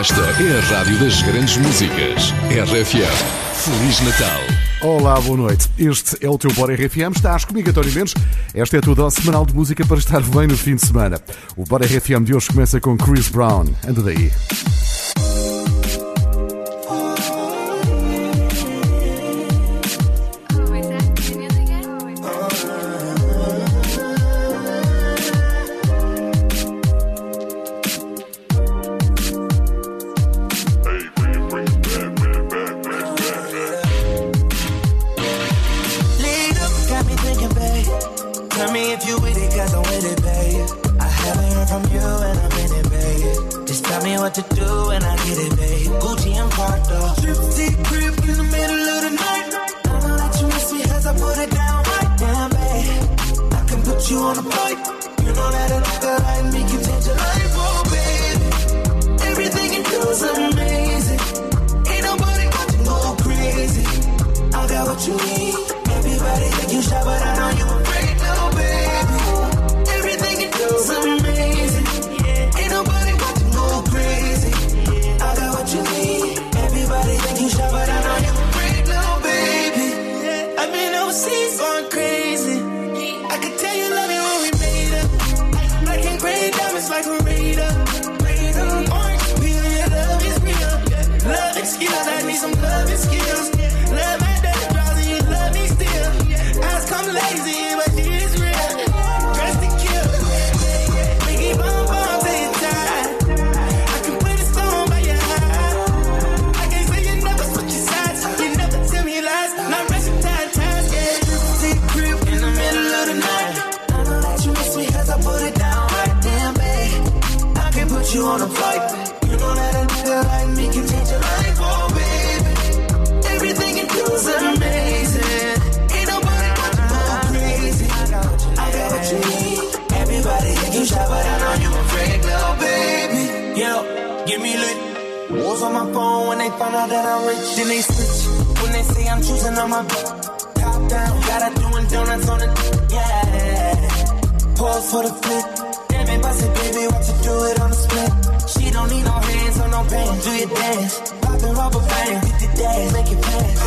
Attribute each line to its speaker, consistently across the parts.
Speaker 1: Esta é a Rádio das Grandes Músicas. RFM. Feliz Natal.
Speaker 2: Olá, boa noite. Este é o teu Bora RFM. Estás comigo, António Mendes. Esta é a tua dose semanal de música para estar bem no fim de semana. O Bora RFM de hoje começa com Chris Brown. Anda daí.
Speaker 3: find out that I'm rich. Then they switch when they say I'm choosing on my bitch. Top down, gotta doing donuts on the yeah. Pause for the flip. Damn it, bossy baby, watch you do it on the split. She don't need no hands or no pants. Do your dance, poppin' rubber band, hit the dash, make it pass.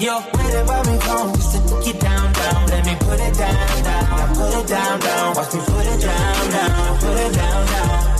Speaker 3: Yo, where the Bobby come? Just to get down, down. Let me put it down, down. Put it down, down. Watch me put it down, down. Put it down, down.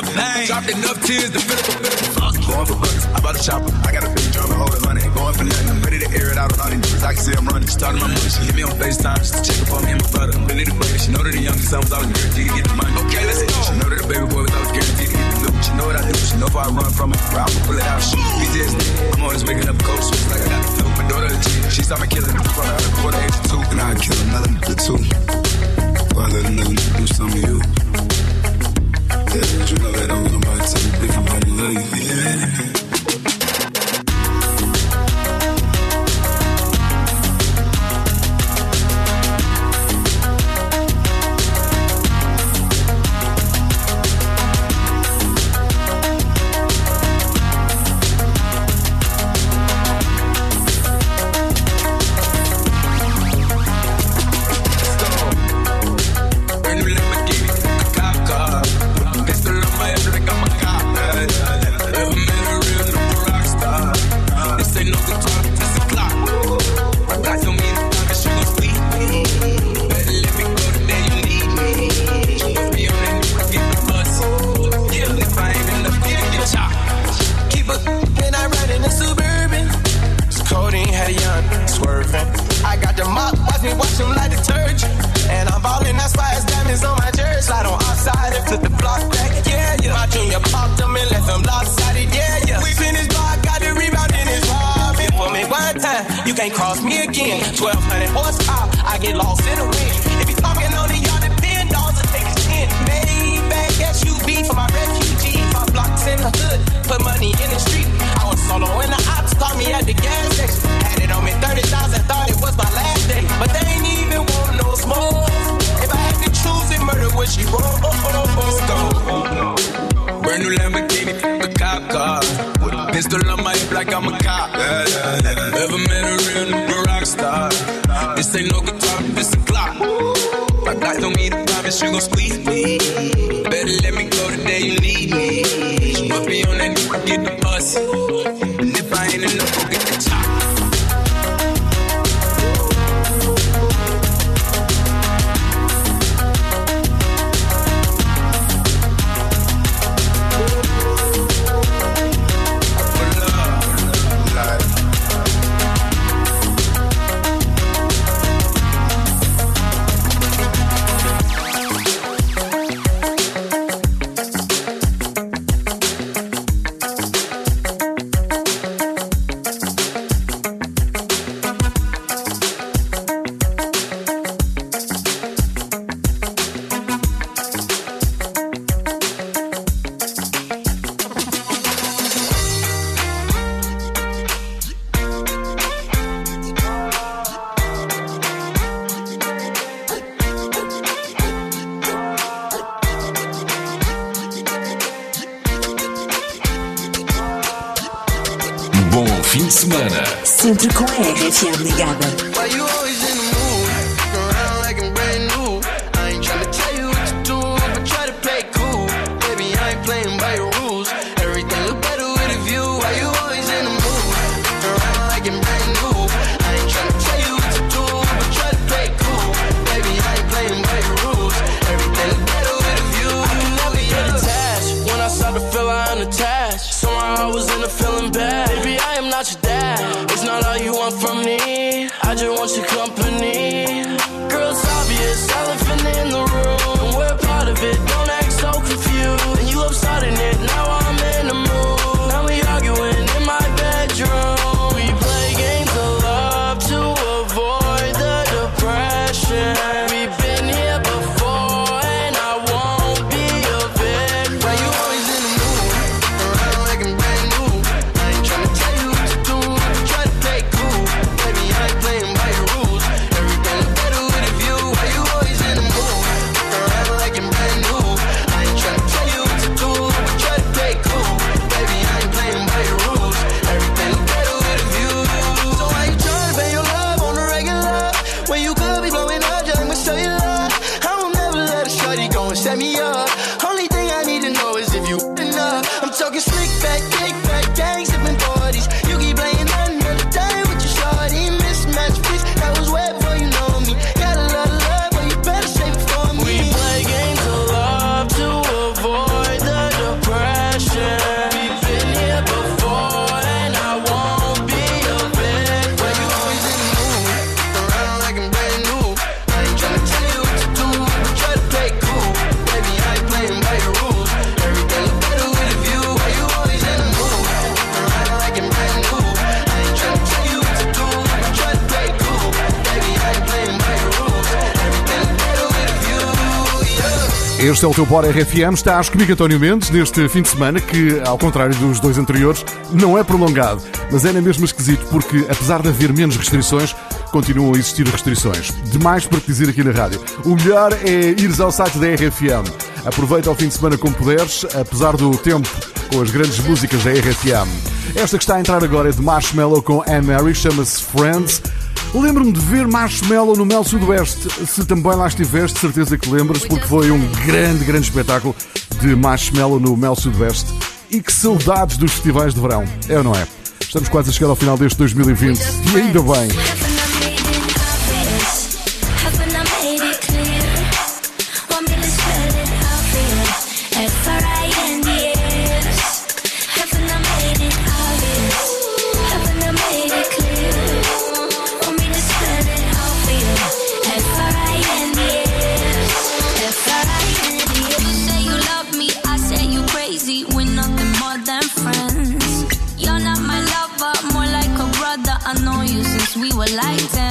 Speaker 3: the
Speaker 4: pain. Dropped enough tears
Speaker 5: to fill a
Speaker 2: the Going for buggers, I bought a chopper. I got a big drum and hold it money. Going for nothing, I'm ready to air it out on all these dudes. I can see I'm running. starting my money, she hit me on FaceTime just to check up on me and my brother. I'm really the baby. She know that the youngest son was always guaranteed to get the money. Okay, let's go. She know that the baby boy was always guaranteed to get the loot. She know what I do, she know if I run from it. Ralph will pull it out, shoot PTSD. I'm always waking up cold, so like I got the flu. My daughter, the G. She saw me killing in front of her, quarter age two. And I kill another nigga too. While I let another do some of you. Yeah, I'm on my can't cross me again. 1200 horsepower, I get lost in the wind. If you talking on it, y'all depend, dogs will take a chin. Maybach SUV for my refugees. My blocks in the hood, put money in the street. I was solo in the ops, caught me at the gas station. Had it on me 30,000, thought it was my last day. But they ain't even want no smoke. If I had to choose it, murder would she roll? Oh oh, oh, oh, oh, oh. Brand new Lamborghini, a cop car. Pistol on my hip like I'm a cop. Yeah, yeah, yeah. Ever met a This ain't no guitar, this a clock. My God don't need a promise, you gon' squeeze me. Better let me go the day you need me. Put me on that, get the bus. And if I ain't enough, semana. Sempre com a RFM ligada.
Speaker 6: Este é o teu Bora RFM. Estás comigo, António Mendes, neste fim de semana que, ao contrário dos dois anteriores, não é prolongado, mas é na mesma esquisito porque, apesar de haver menos restrições, continuam a existir restrições. Demais para te dizer aqui na rádio. O melhor é ires ao site da RFM. Aproveita o fim de semana como puderes, apesar do tempo com as grandes músicas da RFM. Esta que está a entrar agora é de Marshmallow com Anne Mary, chama-se Friends. Lembro-me de ver Marshmallow no Mel Sudoeste. Se também lá estiveste, certeza que lembras, porque foi um grande, grande espetáculo de Marshmallow no Mel Sudoeste. E que saudades dos festivais de verão, é ou não é? Estamos quase a chegar ao final deste 2020 e ainda bem.
Speaker 4: lights and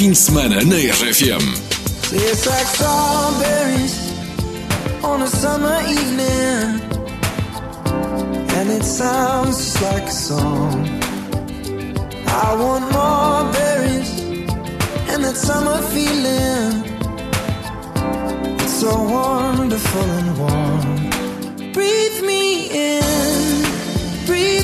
Speaker 4: fim de semana na RFM.
Speaker 7: Tastes like strawberries on a summer evening. And it sounds just like a song. I want more berries and that summer feeling. It's so wonderful and warm. Breathe me in. Breathe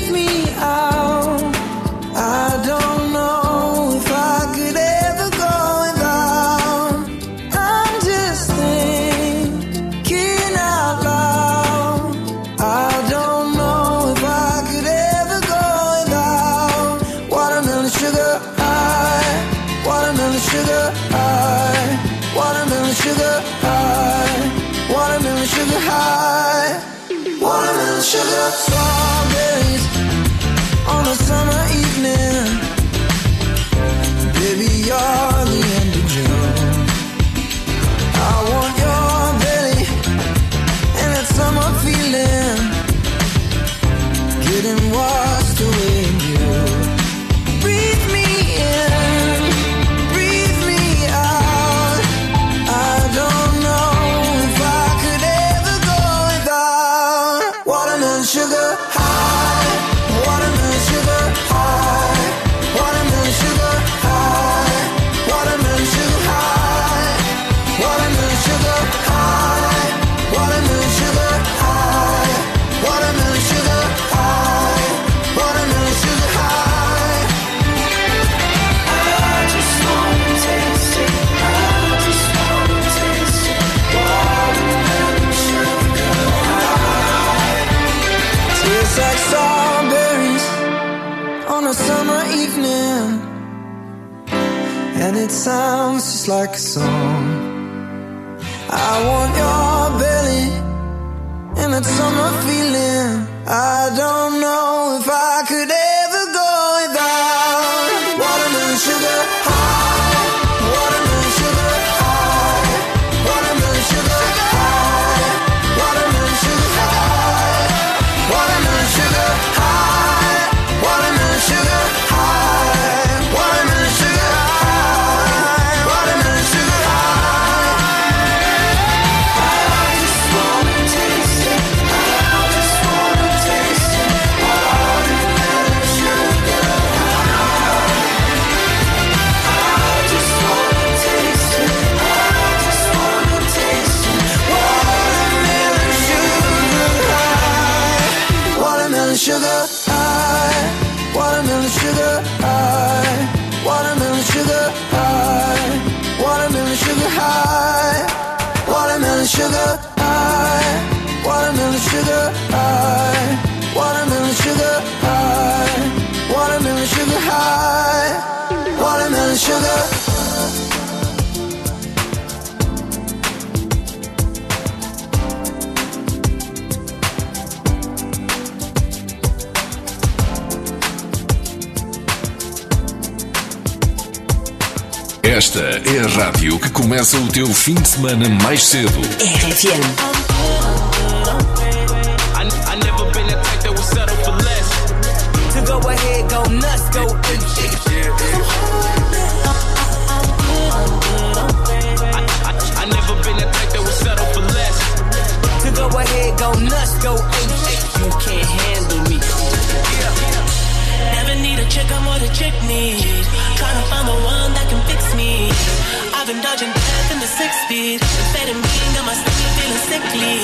Speaker 4: Começa o teu fim de semana mais cedo.
Speaker 5: RFM.
Speaker 3: go go
Speaker 8: I'm what a chick needs. Tryna find the one that can fix been dodging death in the six speed. Amphetamine got my stomach feeling sickly.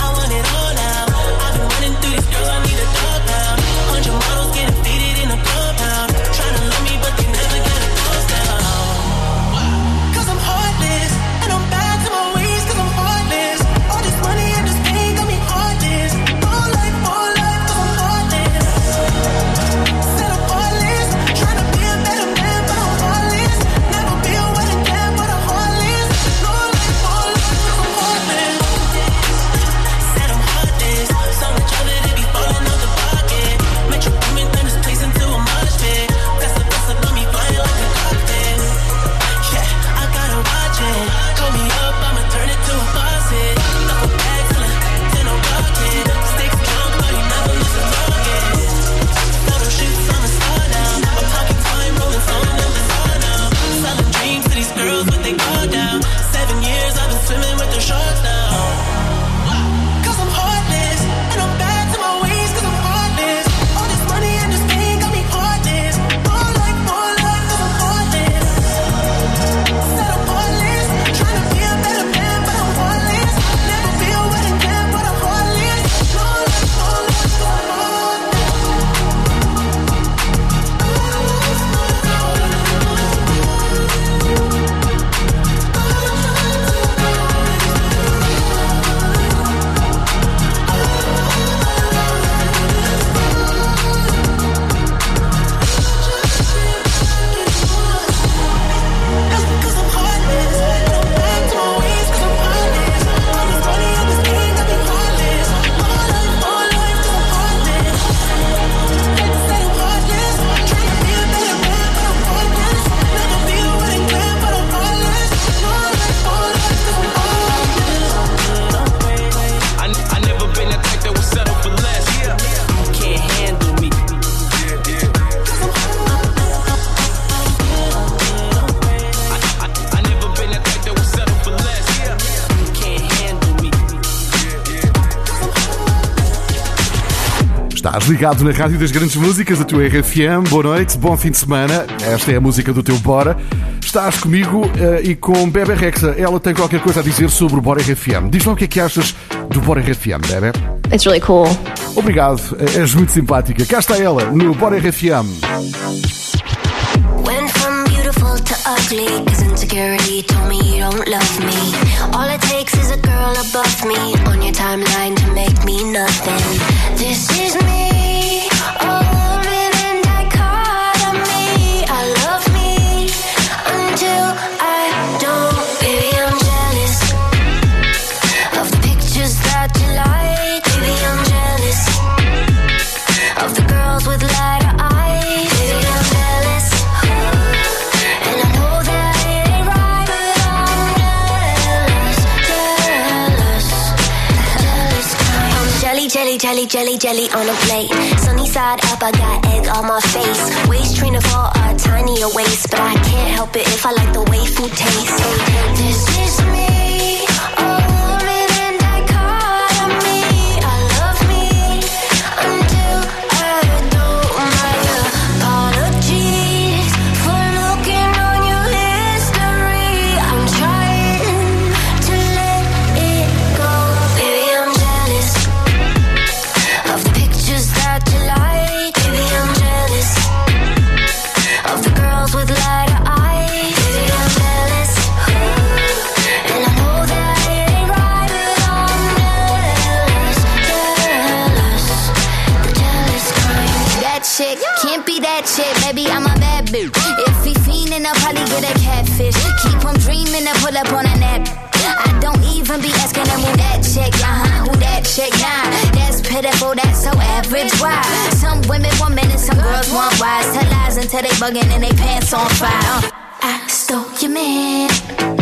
Speaker 8: I want it all now. I've been running through these girls, I need a dog pound. Hundred models getting faded in a compound. Tryna love me, but they never get
Speaker 6: ligado na Rádio das Grandes Músicas, a tua RFM. Boa noite, bom fim de semana. Esta é a música do teu Bora. Estás comigo eh, e com Bebe Rexa. Ela tem qualquer coisa a dizer sobre o Bora RFM. Diz lá o que é que achas do Bora RFM, Bebe.
Speaker 7: It's really cool.
Speaker 6: Obrigado, eh, és muito simpática. Cá está ela, no Bora RFM.
Speaker 9: Went from beautiful to ugly, cause insecurity told me you don't love me. All it takes is a girl above me on your timeline to make me nothing. This is me, jelly, jelly, jelly, on a plate. Sunny side up, I got egg on my face. Waist trainer for a tinier waist, but I can't help it if I like the way food tastes. This is me,
Speaker 10: chick, baby. I'm a bad bitch. If he fiendin', I'll probably get a catfish. Keep him dreamin' to pull up on a nap. I don't even be asking him who that chick, uh huh, who that chick, nah. That's pitiful, that's so average. Why? Some women want men and some girls want wise. Tell lies until they bugging and they pants on fire. Uh.
Speaker 5: I stole your man.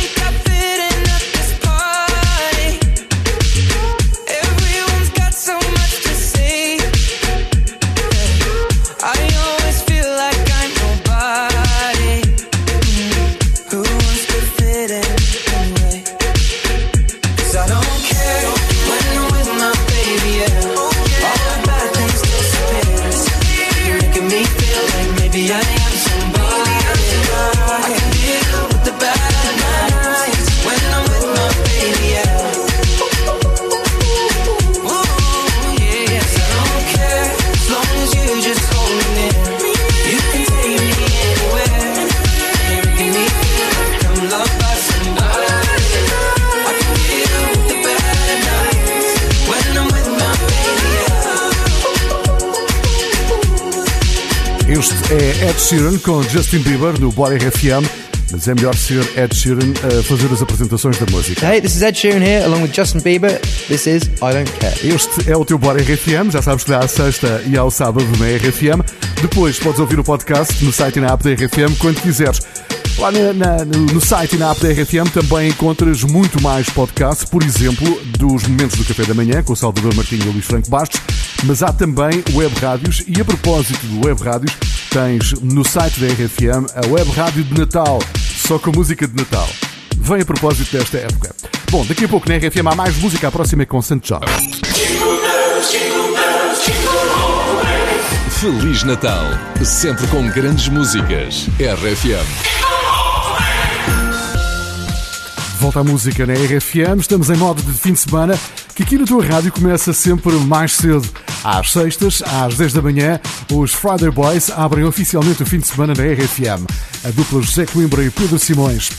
Speaker 6: Ed Sheeran com Justin Bieber no Bora RFM, mas é melhor ser Ed Sheeran a fazer as apresentações da música.
Speaker 11: Hey, this is Ed Sheeran here, along with Justin Bieber. This is I Don't Care.
Speaker 6: Este é o teu Bora RFM, já sabes que dá à sexta e ao sábado na RFM. Depois podes ouvir o podcast no site e na app da RFM quando quiseres. Lá na- na- no, no site e na app da RFM também encontras muito mais podcasts, por exemplo, dos Momentos do Café da Manhã, com o Salvador Martinho e o Luís Franco Bastos, mas há também web rádios e a propósito de web rádios, tens no site da RFM a web rádio de Natal, só com música de Natal. Vem a propósito desta época. Bom, daqui a pouco na RFM há mais música, a próxima é com Santo Jorge.
Speaker 1: Feliz Natal. Sempre com grandes músicas. RFM.
Speaker 6: Volta à música na RFM, estamos em modo de fim de semana, que aqui na tua rádio começa sempre mais cedo. Às sextas, às 10 da manhã, os Friday Boys abrem oficialmente o fim de semana na RFM. A dupla José Coimbra e Pedro Simões.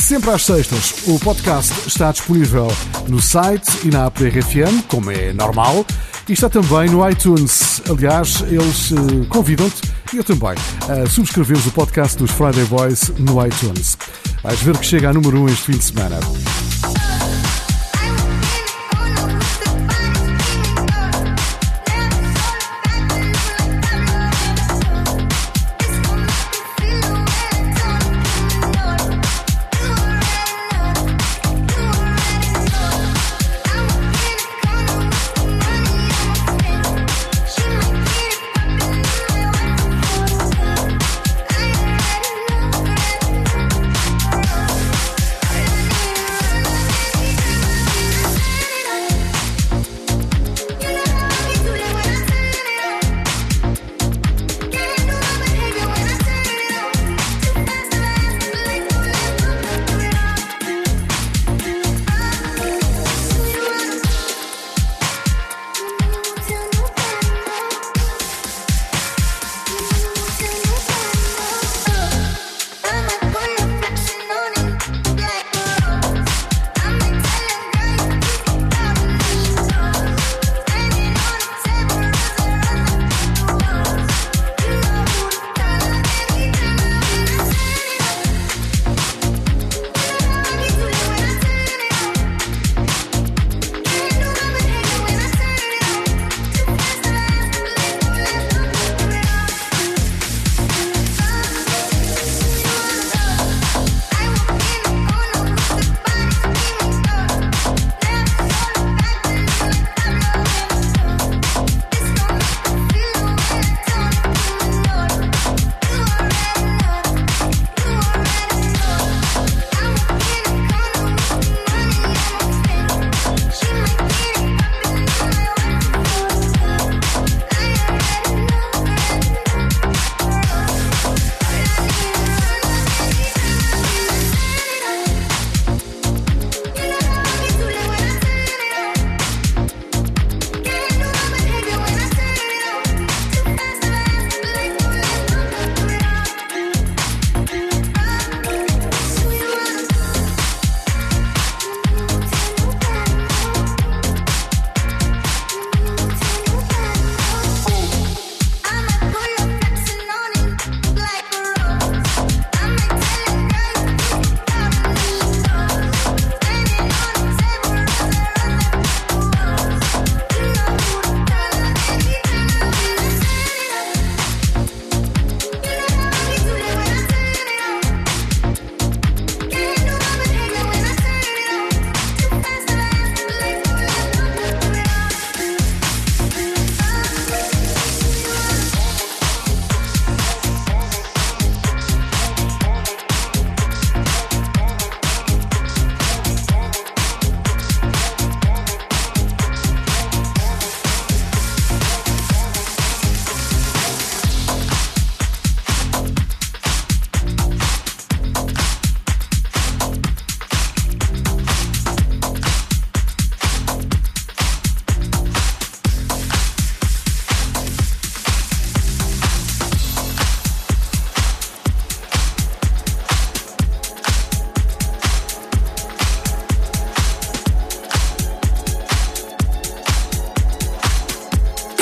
Speaker 6: Sempre às sextas, o podcast está disponível no site e na app da RFM, como é normal, e está também no iTunes. Aliás, eles eh, convidam-te, e eu também, a subscreveres o podcast dos Friday Boys no iTunes. Vais ver que chega a número 1 um este fim de semana.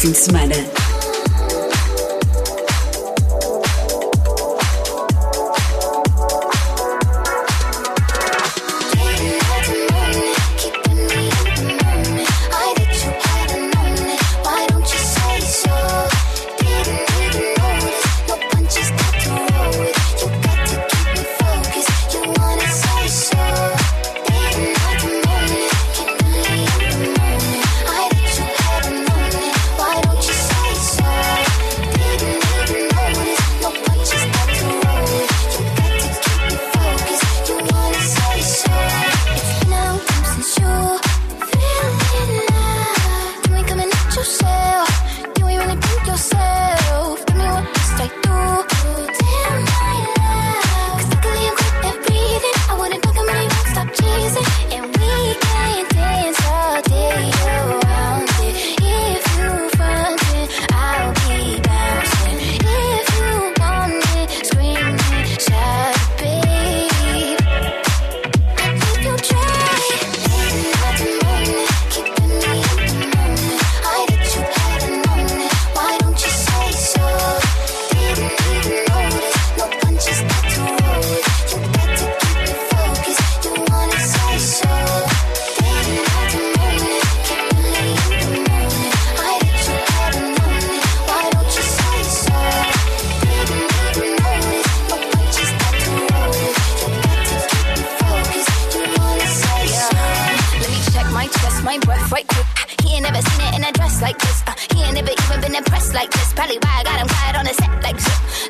Speaker 5: Teu de semana.
Speaker 10: Chest, breath right quick. He ain't never seen it in a dress like this. Uh, he ain't never even been impressed like this. Probably why I got him quiet on the set like zip.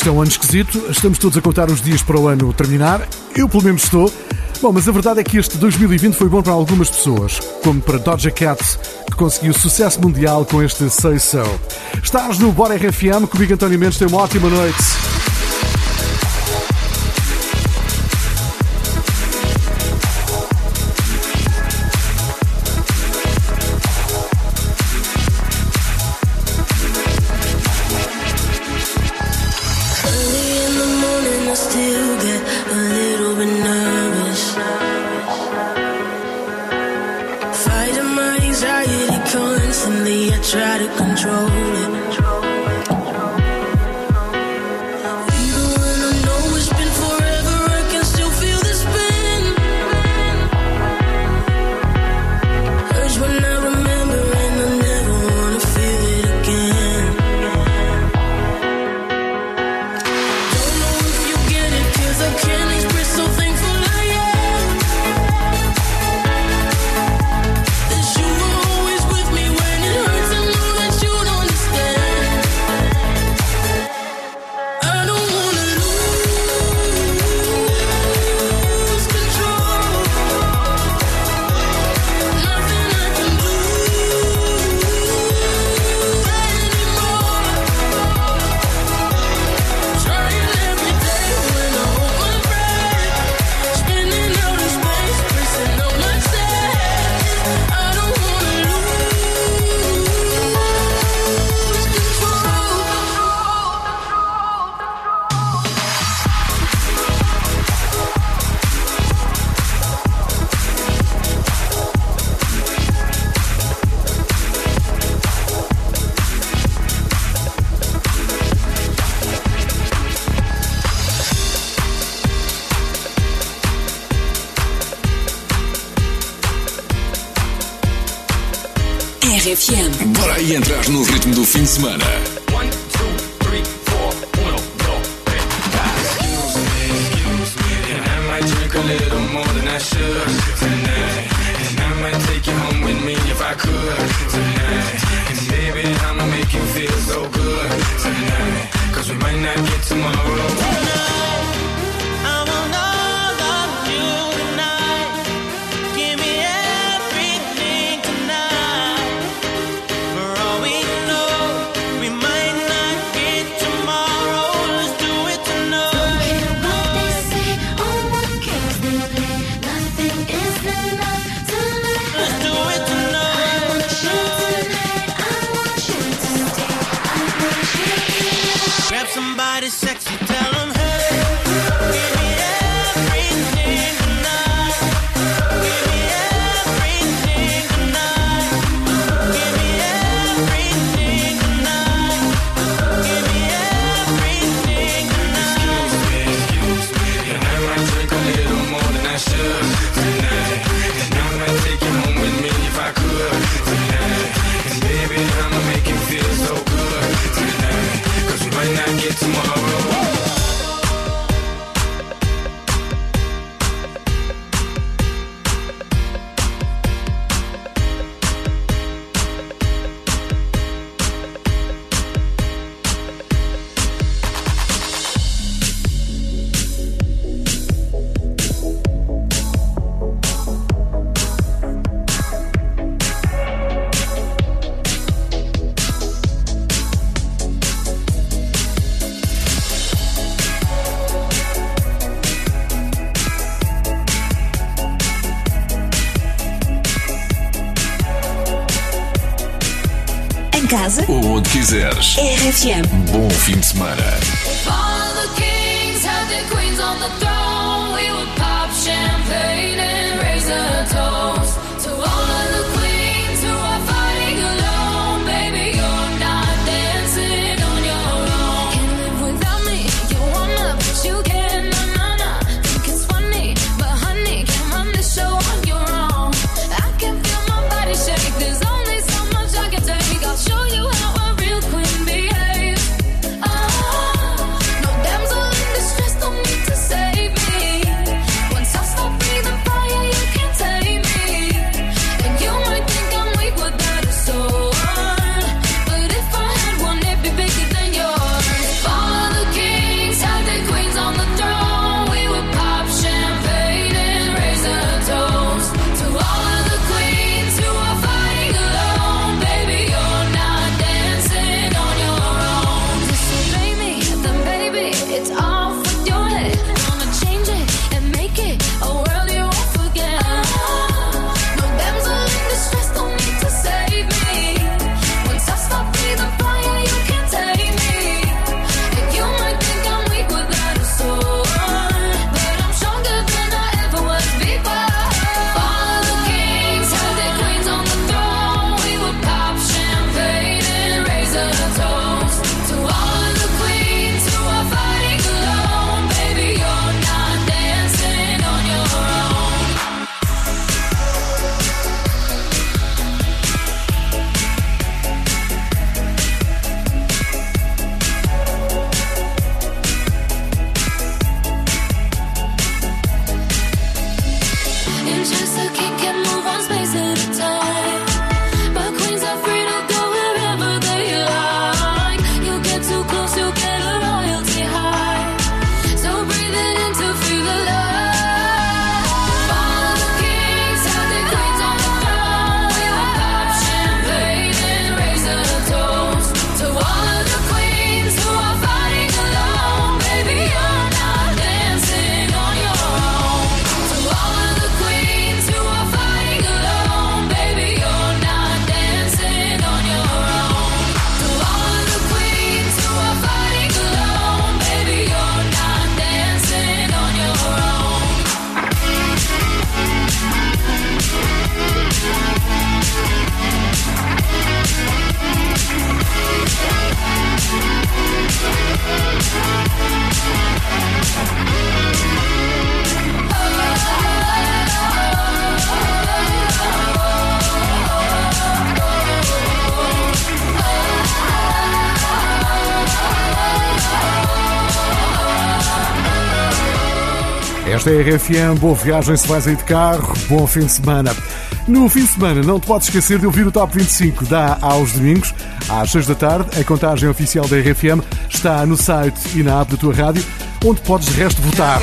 Speaker 12: Este é um ano esquisito, estamos todos a contar os dias para o ano terminar. Eu, pelo menos, estou. Bom, mas a verdade é que este 2020 foi bom para algumas pessoas, como para Doja Cat, que conseguiu sucesso mundial com este Say So. Estás no Bora RFM, comigo António Mendes, tenha uma ótima noite.
Speaker 13: RFM.
Speaker 4: Bora aí entrar no ritmo do fim de semana. quiseres.
Speaker 13: É RFM.
Speaker 4: Bom fim de semana.
Speaker 2: Esta é a RFM, boa viagem se vais aí de carro, bom fim de semana. No fim de semana, não te podes esquecer de ouvir o Top 25 da aos domingos, às 6 da tarde. A contagem oficial da RFM está no site e na app da tua rádio, onde podes de resto votar.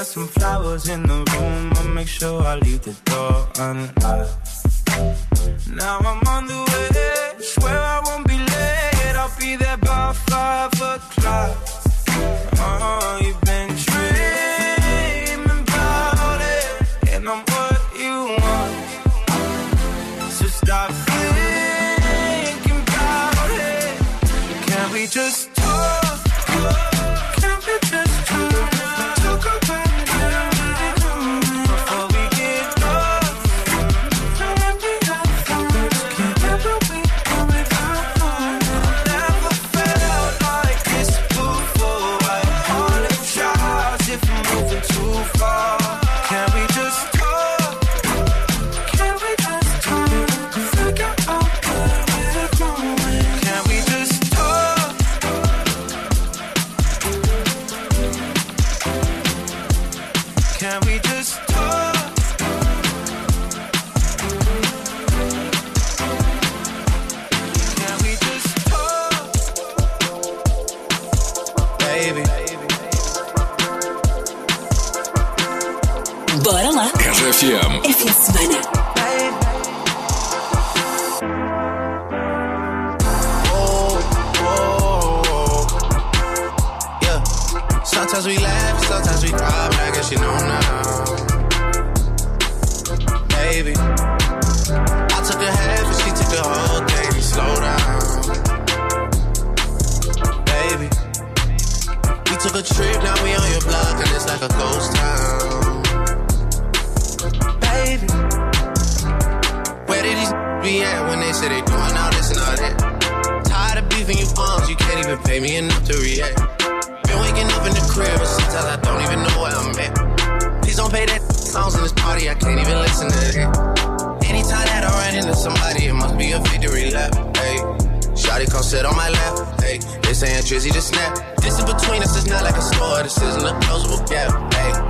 Speaker 14: got some flowers in the room. I make sure I leave the door unlocked. Now I'm on the way. Swear I won't be late. I'll be there by five o'clock. Oh, you've been tricked. Sometimes we laugh, sometimes we cry, but I guess you know now. Baby, I took a half and she took the whole thing. Slow down, baby. We took a trip, now we on your block and it's like a ghost town baby. Where did these be at when they say they doing all this and all that? Tired of beefing you bums, you can't even pay me enough to react. Been waking up in the crib, and sometimes I don't even know where I'm at. Please don't pay that songs in this party, I can't even listen to that. Anytime that I run into somebody, it must be a victory lap. Hey, Shotty come sit on my lap. Hey, they saying Drizzy just snap. This in between us, it's not like a store, this isn't a closable gap. Hey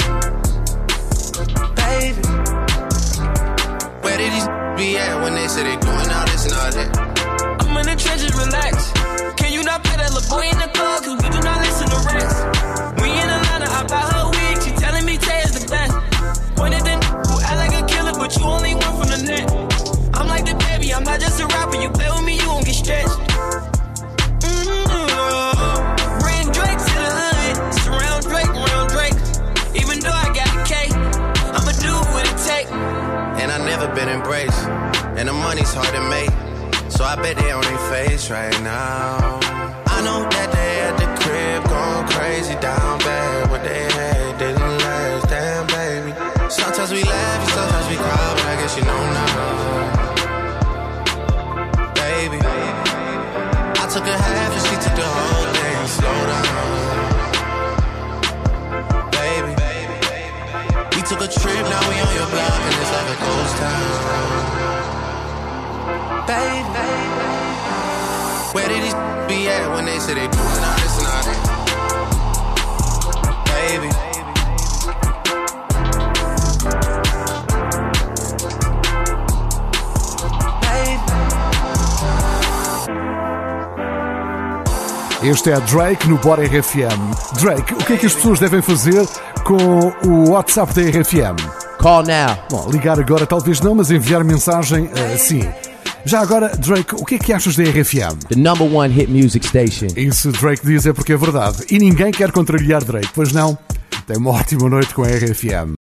Speaker 14: did these be at when they say they doing all this and all that?
Speaker 2: I'm in the trenches, relax. Can you not play that little boy in the club?
Speaker 6: Este é Drake no Bora RFM. Drake, o que é que as pessoas devem fazer com o WhatsApp da RFM?
Speaker 11: Call now.
Speaker 6: Bom, ligar agora talvez não, mas enviar mensagem uh, sim. Já agora, Drake, o que é que achas da RFM?
Speaker 11: The number one hit music station.
Speaker 6: Isso Drake diz é porque é verdade. E ninguém quer contrariar Drake, pois não? Tem uma ótima noite com a RFM.